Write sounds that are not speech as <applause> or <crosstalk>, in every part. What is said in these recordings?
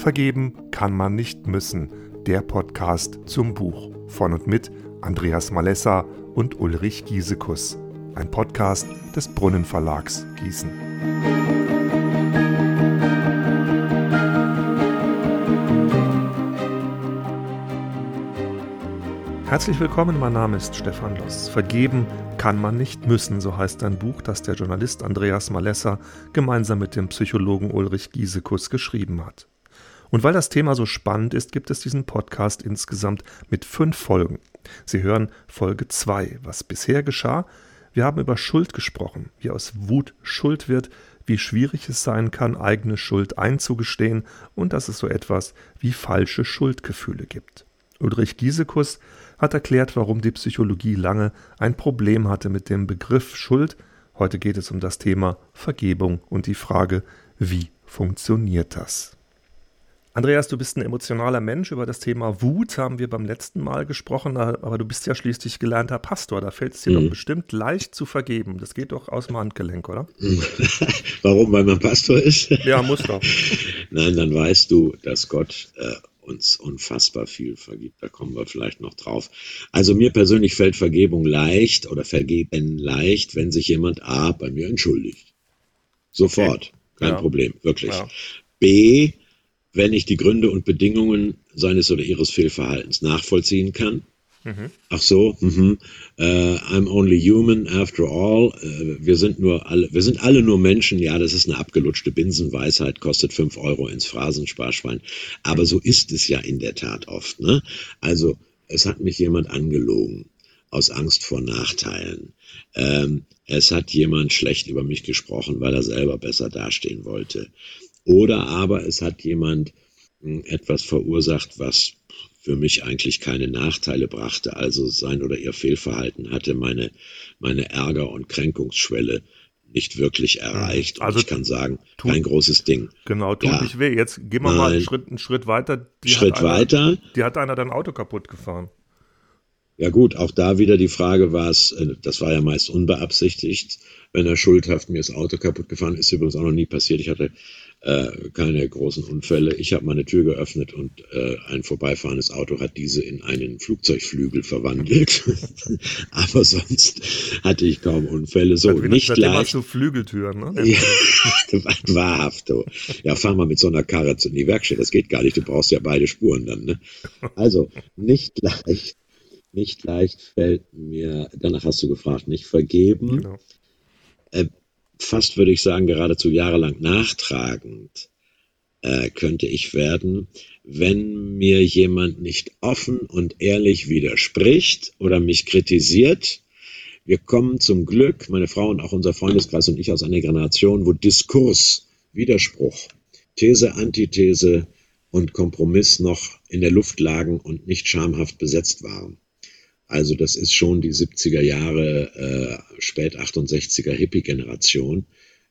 Vergeben kann man nicht müssen. Der Podcast zum Buch von und mit Andreas Malessa und Ulrich Giesekus. Ein Podcast des Brunnenverlags Gießen. Herzlich willkommen, mein Name ist Stefan Loss. Vergeben kann man nicht müssen, so heißt ein Buch, das der Journalist Andreas Malessa gemeinsam mit dem Psychologen Ulrich Giesekus geschrieben hat. Und weil das Thema so spannend ist, gibt es diesen Podcast insgesamt mit fünf Folgen. Sie hören Folge 2, was bisher geschah. Wir haben über Schuld gesprochen, wie aus Wut Schuld wird, wie schwierig es sein kann, eigene Schuld einzugestehen und dass es so etwas wie falsche Schuldgefühle gibt. Ulrich Giesekus hat erklärt, warum die Psychologie lange ein Problem hatte mit dem Begriff Schuld. Heute geht es um das Thema Vergebung und die Frage, wie funktioniert das? Andreas, du bist ein emotionaler Mensch. Über das Thema Wut haben wir beim letzten Mal gesprochen, aber du bist ja schließlich gelernter Pastor. Da fällt es dir mhm. doch bestimmt leicht zu vergeben. Das geht doch aus dem Handgelenk, oder? <laughs> Warum? Weil man Pastor ist? Ja, muss doch. <laughs> Nein, dann weißt du, dass Gott äh, uns unfassbar viel vergibt. Da kommen wir vielleicht noch drauf. Also mir persönlich fällt Vergebung leicht oder vergeben leicht, wenn sich jemand A bei mir entschuldigt. Sofort. Okay. Kein ja. Problem, wirklich. Ja. B, wenn ich die Gründe und Bedingungen seines oder ihres Fehlverhaltens nachvollziehen kann. Mhm. Ach so, mhm. uh, I'm only human after all. Uh, wir sind nur alle, wir sind alle nur Menschen. Ja, das ist eine abgelutschte Binsenweisheit, kostet fünf Euro ins Phrasensparschwein. Aber so ist es ja in der Tat oft. Ne? Also es hat mich jemand angelogen aus Angst vor Nachteilen. Ähm, es hat jemand schlecht über mich gesprochen, weil er selber besser dastehen wollte. Oder aber es hat jemand hm, etwas verursacht, was für mich eigentlich keine Nachteile brachte. Also sein oder ihr Fehlverhalten hatte meine, meine Ärger- und Kränkungsschwelle nicht wirklich erreicht. Und also ich kann sagen, tut, kein großes Ding. Genau, tut ja. nicht weh. Jetzt gehen wir mal einen Schritt, einen Schritt weiter. Die Schritt einer, weiter. Die hat einer dein Auto kaputt gefahren. Ja gut, auch da wieder die Frage war es, äh, das war ja meist unbeabsichtigt, wenn er schuldhaft mir das Auto kaputt gefahren ist, übrigens auch noch nie passiert. Ich hatte äh, keine großen Unfälle. Ich habe meine Tür geöffnet und äh, ein vorbeifahrendes Auto hat diese in einen Flugzeugflügel verwandelt. <laughs> Aber sonst hatte ich kaum Unfälle. So, also, nicht leicht. hast du Flügeltüren, ne? Ja, <laughs> wahrhaft. Oh. Ja, fahr mal mit so einer Karre in die Werkstatt. Das geht gar nicht. Du brauchst ja beide Spuren dann. Ne? Also, nicht leicht. Nicht leicht fällt mir, danach hast du gefragt, nicht vergeben. Genau. Äh, fast würde ich sagen, geradezu jahrelang nachtragend äh, könnte ich werden, wenn mir jemand nicht offen und ehrlich widerspricht oder mich kritisiert. Wir kommen zum Glück, meine Frau und auch unser Freundeskreis und ich aus einer Generation, wo Diskurs, Widerspruch, These, Antithese und Kompromiss noch in der Luft lagen und nicht schamhaft besetzt waren. Also das ist schon die 70er Jahre, äh, spät 68er Hippie-Generation.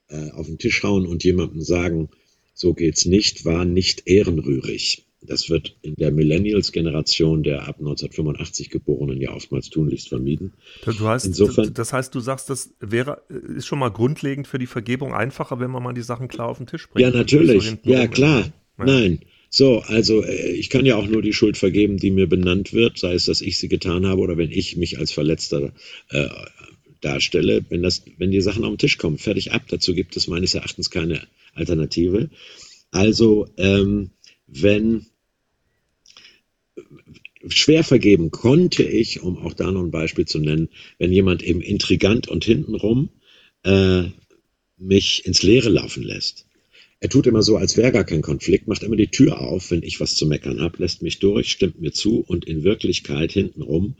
Äh, auf den Tisch hauen und jemandem sagen, so geht's nicht, war nicht ehrenrührig. Das wird in der Millennials-Generation der ab 1985 Geborenen ja oftmals tunlichst vermieden. Du heißt, Insofern, das heißt, du sagst, das wäre, ist schon mal grundlegend für die Vergebung einfacher, wenn man mal die Sachen klar auf den Tisch bringt. Ja, natürlich. So ja, klar. Nein. So, also äh, ich kann ja auch nur die Schuld vergeben, die mir benannt wird, sei es, dass ich sie getan habe oder wenn ich mich als Verletzter äh, darstelle, wenn, das, wenn die Sachen auf den Tisch kommen, fertig ab. Dazu gibt es meines Erachtens keine Alternative. Also, ähm, wenn schwer vergeben konnte ich, um auch da noch ein Beispiel zu nennen, wenn jemand eben intrigant und hintenrum äh, mich ins Leere laufen lässt. Er tut immer so, als wäre gar kein Konflikt, macht immer die Tür auf, wenn ich was zu meckern habe, lässt mich durch, stimmt mir zu und in Wirklichkeit hintenrum,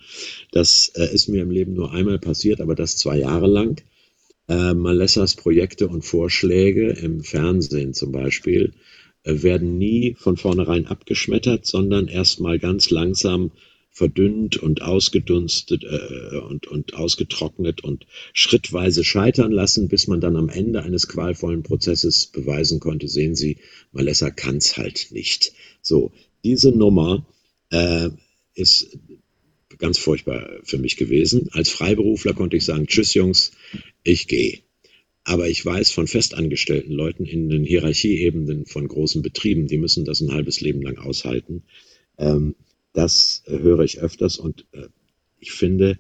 das äh, ist mir im Leben nur einmal passiert, aber das zwei Jahre lang. Äh, Malessas Projekte und Vorschläge im Fernsehen zum Beispiel äh, werden nie von vornherein abgeschmettert, sondern erstmal ganz langsam verdünnt und ausgedunstet äh, und, und ausgetrocknet und schrittweise scheitern lassen, bis man dann am Ende eines qualvollen Prozesses beweisen konnte, sehen Sie, Malessa es halt nicht. So, diese Nummer äh, ist ganz furchtbar für mich gewesen. Als Freiberufler konnte ich sagen, tschüss Jungs, ich gehe. Aber ich weiß von festangestellten Leuten in den Hierarchieebenen von großen Betrieben, die müssen das ein halbes Leben lang aushalten. Ähm, das äh, höre ich öfters und äh, ich finde,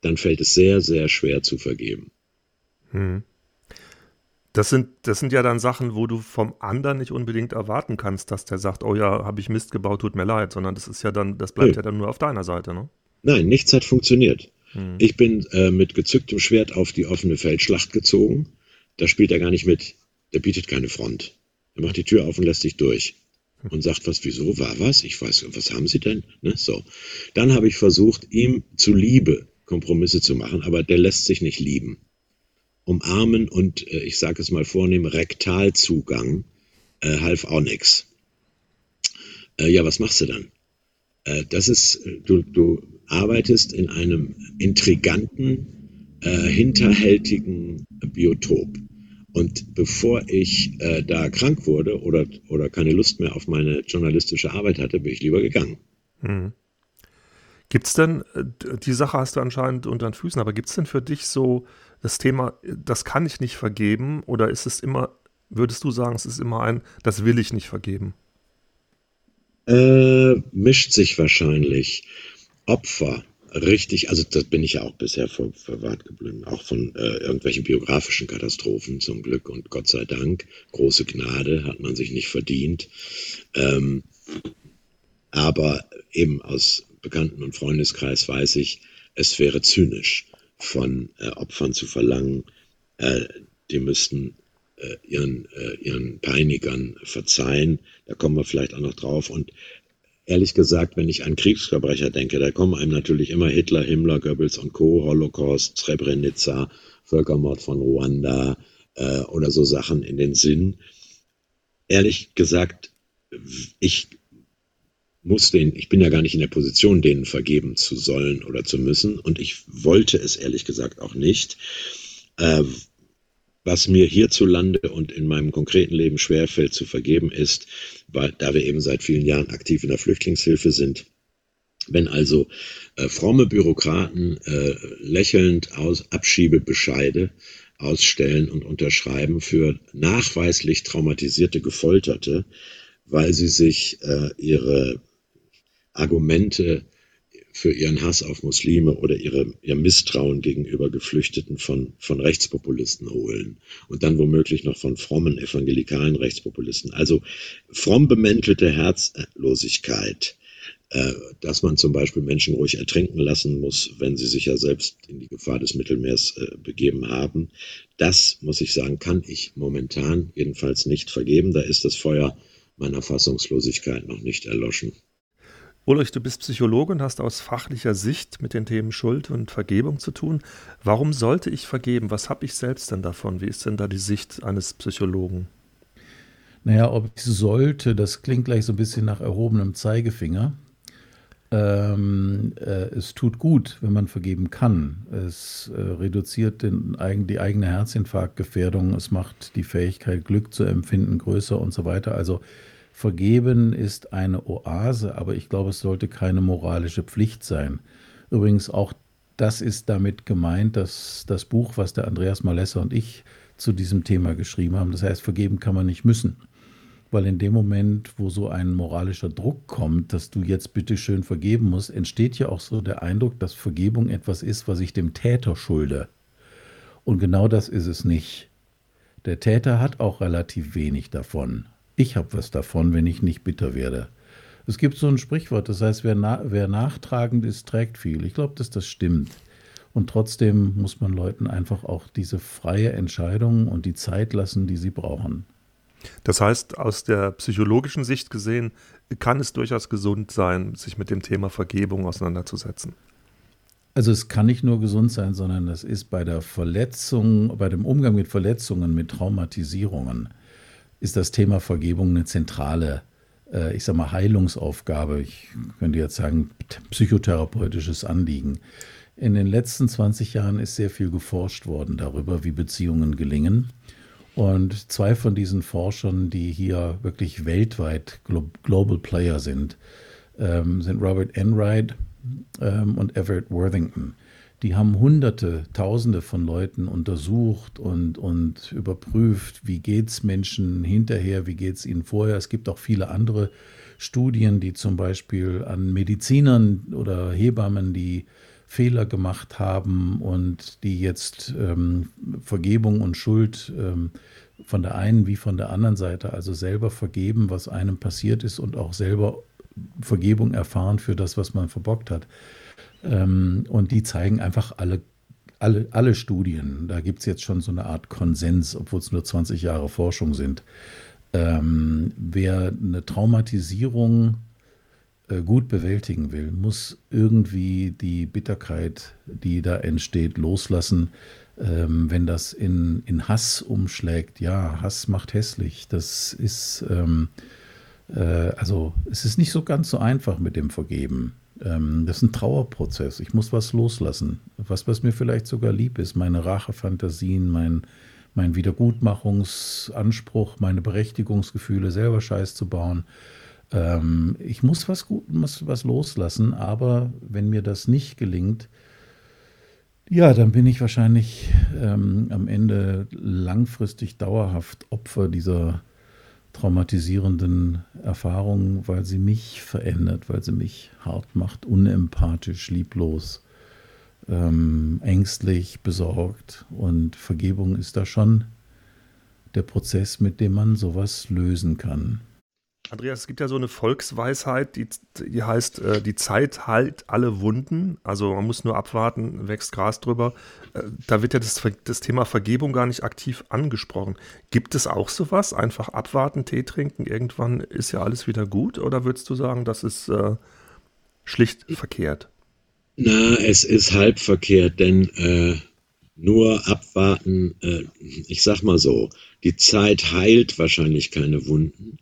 dann fällt es sehr, sehr schwer zu vergeben. Hm. Das sind, das sind ja dann Sachen, wo du vom anderen nicht unbedingt erwarten kannst, dass der sagt, oh ja, habe ich Mist gebaut, tut mir leid, sondern das ist ja dann, das bleibt nee. ja dann nur auf deiner Seite, ne? Nein, nichts hat funktioniert. Hm. Ich bin äh, mit gezücktem Schwert auf die offene Feldschlacht gezogen. Da spielt er gar nicht mit. Der bietet keine Front. Er macht die Tür auf und lässt dich durch. Und sagt, was, wieso, war was? Ich weiß, was haben Sie denn? Ne? So. Dann habe ich versucht, ihm zuliebe Kompromisse zu machen, aber der lässt sich nicht lieben umarmen und äh, ich sage es mal vornehm, Rektalzugang äh, half auch nichts. Äh, ja, was machst du dann? Äh, das ist, du, du arbeitest in einem intriganten, äh, hinterhältigen Biotop. Und bevor ich äh, da krank wurde oder, oder keine Lust mehr auf meine journalistische Arbeit hatte, bin ich lieber gegangen. Mhm. Gibt es denn, die Sache hast du anscheinend unter den Füßen, aber gibt es denn für dich so das Thema, das kann ich nicht vergeben oder ist es immer, würdest du sagen, es ist immer ein, das will ich nicht vergeben? Äh, mischt sich wahrscheinlich. Opfer, richtig, also das bin ich ja auch bisher ver verwahrt geblieben, auch von äh, irgendwelchen biografischen Katastrophen zum Glück und Gott sei Dank. Große Gnade hat man sich nicht verdient. Ähm, aber eben aus Bekannten- und Freundeskreis weiß ich, es wäre zynisch, von äh, Opfern zu verlangen, äh, die müssten äh, ihren, äh, ihren Peinigern verzeihen. Da kommen wir vielleicht auch noch drauf. Und ehrlich gesagt, wenn ich an Kriegsverbrecher denke, da kommen einem natürlich immer Hitler, Himmler, Goebbels und Co., Holocaust, Srebrenica, Völkermord von Ruanda äh, oder so Sachen in den Sinn. Ehrlich gesagt, ich muss den, ich bin ja gar nicht in der Position, denen vergeben zu sollen oder zu müssen. Und ich wollte es ehrlich gesagt auch nicht. Äh, was mir hierzulande und in meinem konkreten Leben schwerfällt zu vergeben ist, weil, da wir eben seit vielen Jahren aktiv in der Flüchtlingshilfe sind, wenn also äh, fromme Bürokraten äh, lächelnd aus Abschiebebescheide ausstellen und unterschreiben für nachweislich traumatisierte Gefolterte, weil sie sich äh, ihre Argumente für ihren Hass auf Muslime oder ihre, ihr Misstrauen gegenüber Geflüchteten von, von Rechtspopulisten holen und dann womöglich noch von frommen evangelikalen Rechtspopulisten. Also fromm bemäntelte Herzlosigkeit, äh, dass man zum Beispiel Menschen ruhig ertrinken lassen muss, wenn sie sich ja selbst in die Gefahr des Mittelmeers äh, begeben haben. Das, muss ich sagen, kann ich momentan jedenfalls nicht vergeben. Da ist das Feuer meiner Fassungslosigkeit noch nicht erloschen. Ulrich, du bist Psychologe und hast aus fachlicher Sicht mit den Themen Schuld und Vergebung zu tun. Warum sollte ich vergeben? Was habe ich selbst denn davon? Wie ist denn da die Sicht eines Psychologen? Naja, ob ich sollte, das klingt gleich so ein bisschen nach erhobenem Zeigefinger. Ähm, äh, es tut gut, wenn man vergeben kann. Es äh, reduziert den, die eigene Herzinfarktgefährdung, es macht die Fähigkeit, Glück zu empfinden, größer und so weiter. Also Vergeben ist eine Oase, aber ich glaube, es sollte keine moralische Pflicht sein. Übrigens auch das ist damit gemeint, dass das Buch, was der Andreas Malesser und ich zu diesem Thema geschrieben haben, das heißt, vergeben kann man nicht müssen. Weil in dem Moment, wo so ein moralischer Druck kommt, dass du jetzt bitte schön vergeben musst, entsteht ja auch so der Eindruck, dass Vergebung etwas ist, was ich dem Täter schulde. Und genau das ist es nicht. Der Täter hat auch relativ wenig davon. Ich habe was davon, wenn ich nicht bitter werde. Es gibt so ein Sprichwort, das heißt, wer, na, wer nachtragend ist, trägt viel. Ich glaube, dass das stimmt. Und trotzdem muss man Leuten einfach auch diese freie Entscheidung und die Zeit lassen, die sie brauchen. Das heißt, aus der psychologischen Sicht gesehen, kann es durchaus gesund sein, sich mit dem Thema Vergebung auseinanderzusetzen. Also es kann nicht nur gesund sein, sondern es ist bei der Verletzung, bei dem Umgang mit Verletzungen, mit Traumatisierungen, ist das Thema Vergebung eine zentrale, äh, ich sag mal, Heilungsaufgabe. Ich könnte jetzt sagen, psychotherapeutisches Anliegen. In den letzten 20 Jahren ist sehr viel geforscht worden darüber, wie Beziehungen gelingen. Und zwei von diesen Forschern, die hier wirklich weltweit Global Player sind, ähm, sind Robert Enright ähm, und Everett Worthington. Die haben hunderte, tausende von Leuten untersucht und, und überprüft, wie geht es Menschen hinterher, wie geht es ihnen vorher. Es gibt auch viele andere Studien, die zum Beispiel an Medizinern oder Hebammen, die Fehler gemacht haben und die jetzt ähm, Vergebung und Schuld ähm, von der einen wie von der anderen Seite, also selber vergeben, was einem passiert ist und auch selber Vergebung erfahren für das, was man verbockt hat. Ähm, und die zeigen einfach alle, alle, alle Studien. Da gibt es jetzt schon so eine Art Konsens, obwohl es nur 20 Jahre Forschung sind. Ähm, wer eine Traumatisierung äh, gut bewältigen will, muss irgendwie die Bitterkeit, die da entsteht, loslassen. Ähm, wenn das in, in Hass umschlägt, ja, Hass macht hässlich. Das ist, ähm, äh, also es ist nicht so ganz so einfach mit dem Vergeben. Ähm, das ist ein Trauerprozess. Ich muss was loslassen. Was, was mir vielleicht sogar lieb ist. Meine Rachefantasien, mein, mein Wiedergutmachungsanspruch, meine Berechtigungsgefühle, selber Scheiß zu bauen. Ähm, ich muss was, was, was loslassen, aber wenn mir das nicht gelingt, ja, dann bin ich wahrscheinlich ähm, am Ende langfristig dauerhaft Opfer dieser traumatisierenden Erfahrung, weil sie mich verändert, weil sie mich hart macht, unempathisch, lieblos, ähm, ängstlich, besorgt. Und Vergebung ist da schon der Prozess, mit dem man sowas lösen kann. Andreas, es gibt ja so eine Volksweisheit, die, die heißt, äh, die Zeit heilt alle Wunden. Also man muss nur abwarten, wächst Gras drüber. Äh, da wird ja das, das, Thema Vergebung gar nicht aktiv angesprochen. Gibt es auch sowas? Einfach abwarten, Tee trinken, irgendwann ist ja alles wieder gut? Oder würdest du sagen, das ist äh, schlicht verkehrt? Na, es ist halb verkehrt, denn äh, nur abwarten, äh, ich sag mal so, die Zeit heilt wahrscheinlich keine Wunden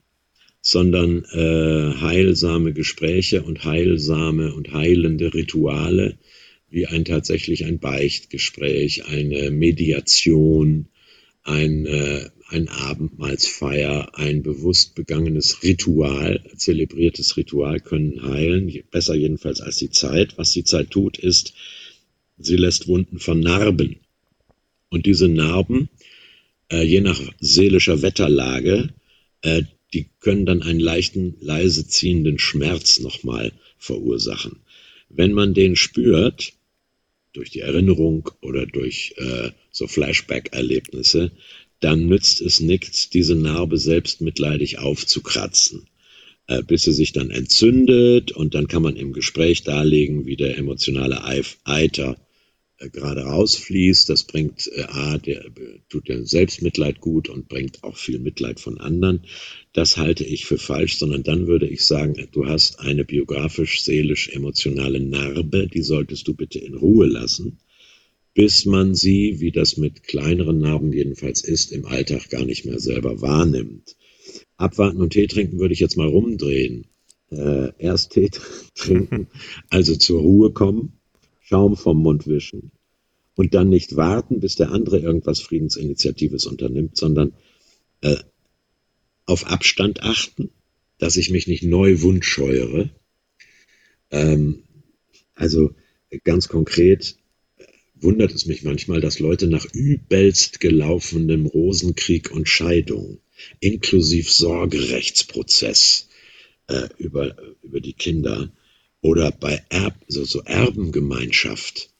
sondern äh, heilsame Gespräche und heilsame und heilende Rituale, wie ein tatsächlich ein Beichtgespräch, eine Mediation, ein, äh, ein Abendmahlsfeier, ein bewusst begangenes Ritual, zelebriertes Ritual können heilen, besser jedenfalls als die Zeit. Was die Zeit tut, ist, sie lässt Wunden vernarben. Und diese Narben, äh, je nach seelischer Wetterlage, äh, die können dann einen leichten, leise ziehenden Schmerz nochmal verursachen. Wenn man den spürt, durch die Erinnerung oder durch äh, so Flashback-Erlebnisse, dann nützt es nichts, diese Narbe selbst mitleidig aufzukratzen, äh, bis sie sich dann entzündet und dann kann man im Gespräch darlegen, wie der emotionale Eiter äh, gerade rausfließt. Das bringt äh, A, der, tut der Selbstmitleid gut und bringt auch viel Mitleid von anderen. Das halte ich für falsch, sondern dann würde ich sagen, du hast eine biografisch, seelisch, emotionale Narbe, die solltest du bitte in Ruhe lassen, bis man sie, wie das mit kleineren Narben jedenfalls ist, im Alltag gar nicht mehr selber wahrnimmt. Abwarten und Tee trinken würde ich jetzt mal rumdrehen. Äh, erst Tee <laughs> trinken, also zur Ruhe kommen, Schaum vom Mund wischen und dann nicht warten, bis der andere irgendwas Friedensinitiatives unternimmt, sondern äh, auf Abstand achten, dass ich mich nicht neu wundscheuere. Ähm, also ganz konkret äh, wundert es mich manchmal, dass Leute nach übelst gelaufenem Rosenkrieg und Scheidung, inklusive Sorgerechtsprozess äh, über, über die Kinder oder bei Erb, so, so Erbengemeinschaft,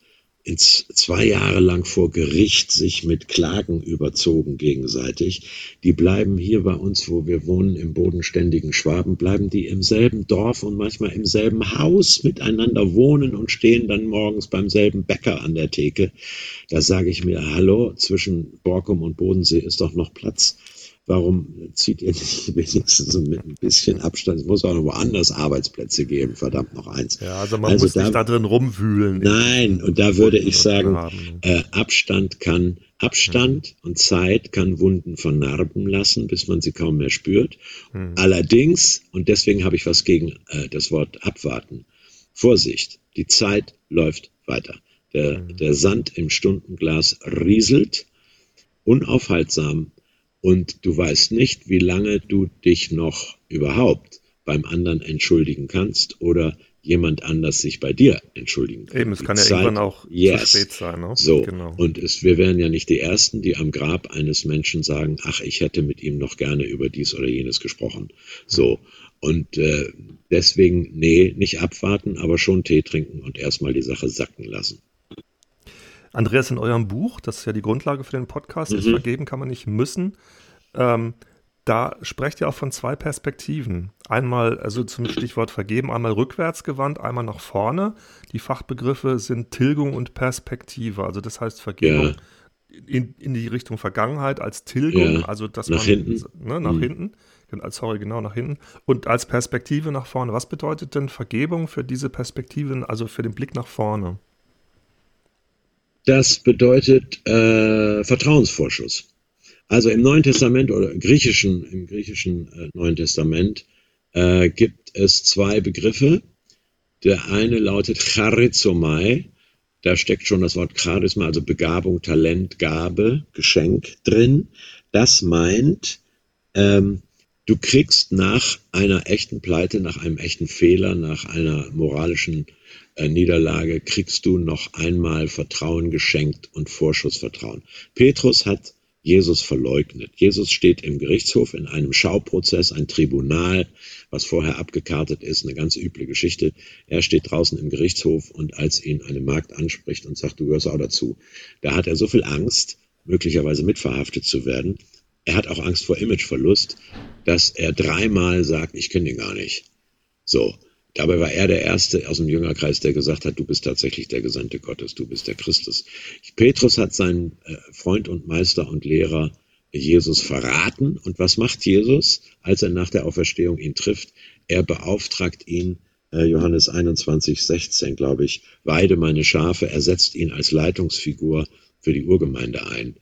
ins zwei Jahre lang vor Gericht sich mit Klagen überzogen gegenseitig. Die bleiben hier bei uns, wo wir wohnen, im bodenständigen Schwaben, bleiben die im selben Dorf und manchmal im selben Haus miteinander wohnen und stehen dann morgens beim selben Bäcker an der Theke. Da sage ich mir, hallo, zwischen Borkum und Bodensee ist doch noch Platz. Warum zieht ihr nicht <laughs> wenigstens mit ein bisschen Abstand? Es muss auch noch woanders Arbeitsplätze geben, verdammt noch eins. Ja, also man also muss da, nicht da drin rumwühlen. Nein, und da würde ich sagen, äh, Abstand kann, Abstand mhm. und Zeit kann Wunden vernarben lassen, bis man sie kaum mehr spürt. Mhm. Allerdings, und deswegen habe ich was gegen äh, das Wort abwarten, Vorsicht, die Zeit läuft weiter. Der, mhm. der Sand im Stundenglas rieselt unaufhaltsam und du weißt nicht, wie lange du dich noch überhaupt beim anderen entschuldigen kannst oder jemand anders sich bei dir entschuldigen kann. Eben, es kann ja Zeit, irgendwann auch yes. zu spät sein. Ne? So, genau. und es, wir wären ja nicht die Ersten, die am Grab eines Menschen sagen, ach, ich hätte mit ihm noch gerne über dies oder jenes gesprochen. So, und äh, deswegen, nee, nicht abwarten, aber schon Tee trinken und erstmal die Sache sacken lassen. Andreas, in eurem Buch, das ist ja die Grundlage für den Podcast, mhm. ist vergeben kann man nicht müssen. Ähm, da sprecht ihr auch von zwei Perspektiven. Einmal, also zum Stichwort vergeben, einmal rückwärts gewandt, einmal nach vorne. Die Fachbegriffe sind Tilgung und Perspektive. Also das heißt Vergebung ja. in, in die Richtung Vergangenheit als Tilgung, ja. also dass nach man hinten. Ne, nach mhm. hinten. Sorry, genau nach hinten. Und als Perspektive nach vorne. Was bedeutet denn Vergebung für diese Perspektiven, also für den Blick nach vorne? Das bedeutet äh, Vertrauensvorschuss. Also im Neuen Testament oder griechischen, im griechischen äh, Neuen Testament äh, gibt es zwei Begriffe. Der eine lautet charizomai. Da steckt schon das Wort Charisma, also Begabung, Talent, Gabe, Geschenk drin. Das meint, ähm, du kriegst nach einer echten Pleite, nach einem echten Fehler, nach einer moralischen äh, Niederlage, kriegst du noch einmal Vertrauen geschenkt und Vorschussvertrauen. Petrus hat Jesus verleugnet. Jesus steht im Gerichtshof in einem Schauprozess, ein Tribunal, was vorher abgekartet ist, eine ganz üble Geschichte. Er steht draußen im Gerichtshof und als ihn eine Magd anspricht und sagt, du gehörst auch dazu, da hat er so viel Angst, möglicherweise mitverhaftet zu werden. Er hat auch Angst vor Imageverlust, dass er dreimal sagt, ich kenne ihn gar nicht. So, Dabei war er der Erste aus dem Jüngerkreis, der gesagt hat, du bist tatsächlich der Gesandte Gottes, du bist der Christus. Petrus hat seinen äh, Freund und Meister und Lehrer Jesus verraten. Und was macht Jesus, als er nach der Auferstehung ihn trifft? Er beauftragt ihn, äh, Johannes 21, 16, glaube ich, weide meine Schafe, er setzt ihn als Leitungsfigur für die Urgemeinde ein.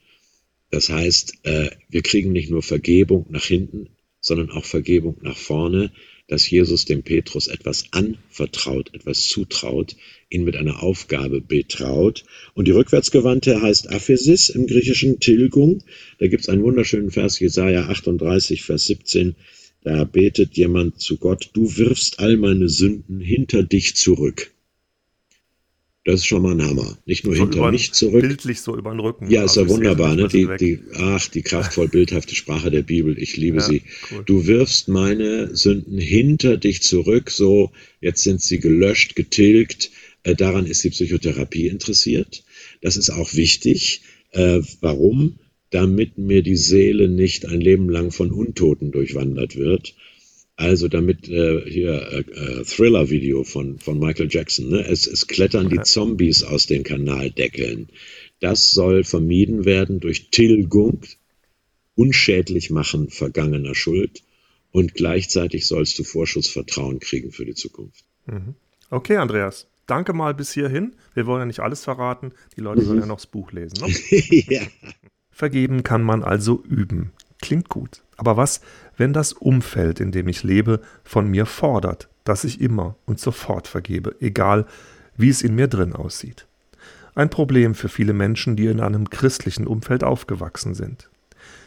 Das heißt, äh, wir kriegen nicht nur Vergebung nach hinten, sondern auch Vergebung nach vorne dass Jesus dem Petrus etwas anvertraut, etwas zutraut, ihn mit einer Aufgabe betraut. Und die rückwärtsgewandte heißt Aphesis im griechischen Tilgung. Da gibt es einen wunderschönen Vers, Jesaja 38, Vers 17. Da betet jemand zu Gott, du wirfst all meine Sünden hinter dich zurück. Das ist schon mal ein Hammer. Nicht nur so hinter mich zurück. Bildlich so über den Rücken. Ja, ist ja wunderbar. Ne? Die, die, ach, die kraftvoll bildhafte Sprache der Bibel. Ich liebe ja, sie. Cool. Du wirfst meine Sünden hinter dich zurück. So, jetzt sind sie gelöscht, getilgt. Äh, daran ist die Psychotherapie interessiert. Das ist auch wichtig. Äh, warum? Damit mir die Seele nicht ein Leben lang von Untoten durchwandert wird also damit äh, hier äh, äh, Thriller-Video von, von Michael Jackson. Ne? Es, es klettern die Zombies aus den Kanaldeckeln. Das soll vermieden werden durch Tilgung, unschädlich machen vergangener Schuld und gleichzeitig sollst du Vorschussvertrauen kriegen für die Zukunft. Mhm. Okay, Andreas. Danke mal bis hierhin. Wir wollen ja nicht alles verraten. Die Leute mhm. sollen ja noch das Buch lesen. Ne? <laughs> ja. Vergeben kann man also üben. Klingt gut. Aber was, wenn das Umfeld, in dem ich lebe, von mir fordert, dass ich immer und sofort vergebe, egal wie es in mir drin aussieht? Ein Problem für viele Menschen, die in einem christlichen Umfeld aufgewachsen sind.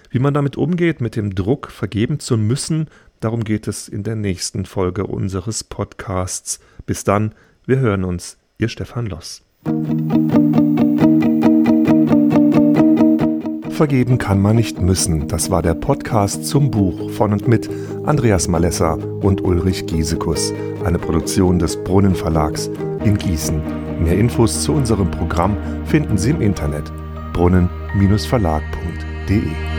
Wie man damit umgeht, mit dem Druck, vergeben zu müssen, darum geht es in der nächsten Folge unseres Podcasts. Bis dann, wir hören uns, ihr Stefan Loss. Vergeben kann man nicht müssen. Das war der Podcast zum Buch von und mit Andreas Malessa und Ulrich Giesekus, eine Produktion des Brunnen Verlags in Gießen. Mehr Infos zu unserem Programm finden Sie im Internet brunnen-verlag.de.